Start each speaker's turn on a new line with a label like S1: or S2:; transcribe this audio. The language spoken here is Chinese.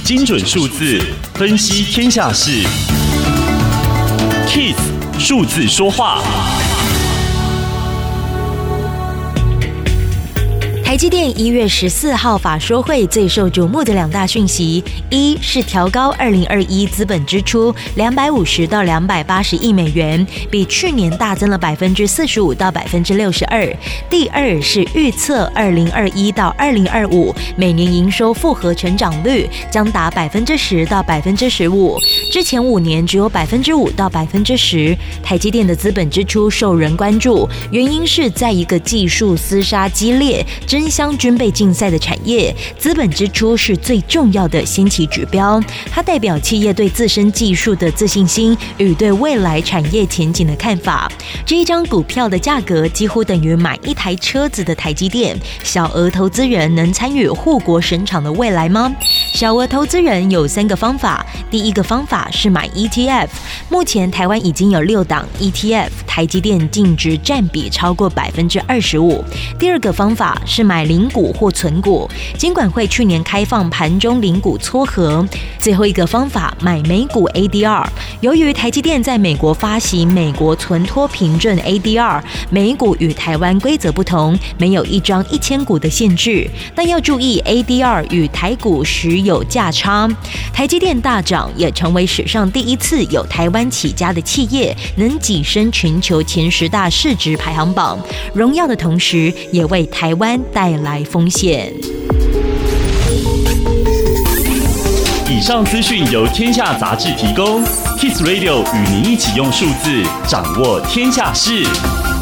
S1: 精准数字分析天下事，KISS 数字说话。
S2: 台积电一月十四号法说会最受瞩目的两大讯息，一是调高二零二一资本支出两百五十到两百八十亿美元，比去年大增了百分之四十五到百分之六十二。第二是预测二零二一到二零二五每年营收复合成长率将达百分之十到百分之十五，之前五年只有百分之五到百分之十。台积电的资本支出受人关注，原因是在一个技术厮杀激烈、争相军备竞赛的产业，资本支出是最重要的先期指标。它代表企业对自身技术的自信心与对未来产业前景的看法。这一张股票的价格几乎等于买一台车子的台积电。小额投资人能参与护国神厂的未来吗？小额投资人有三个方法。第一个方法是买 ETF，目前台湾已经有六档 ETF，台积电净值占比超过百分之二十五。第二个方法是买零股或存股，金管会去年开放盘中零股撮合。最后一个方法买美股 ADR，由于台积电在美国发行美国存托凭证 ADR，美股与台湾规则不同，没有一张一千股的限制，但要注意 ADR 与台股时有价差。台积电大涨，也成为史上第一次有台湾起家的企业能跻身全球前十大市值排行榜，荣耀的同时也为台湾带来风险。
S1: 以上资讯由天下杂志提供，Kiss Radio 与您一起用数字掌握天下事。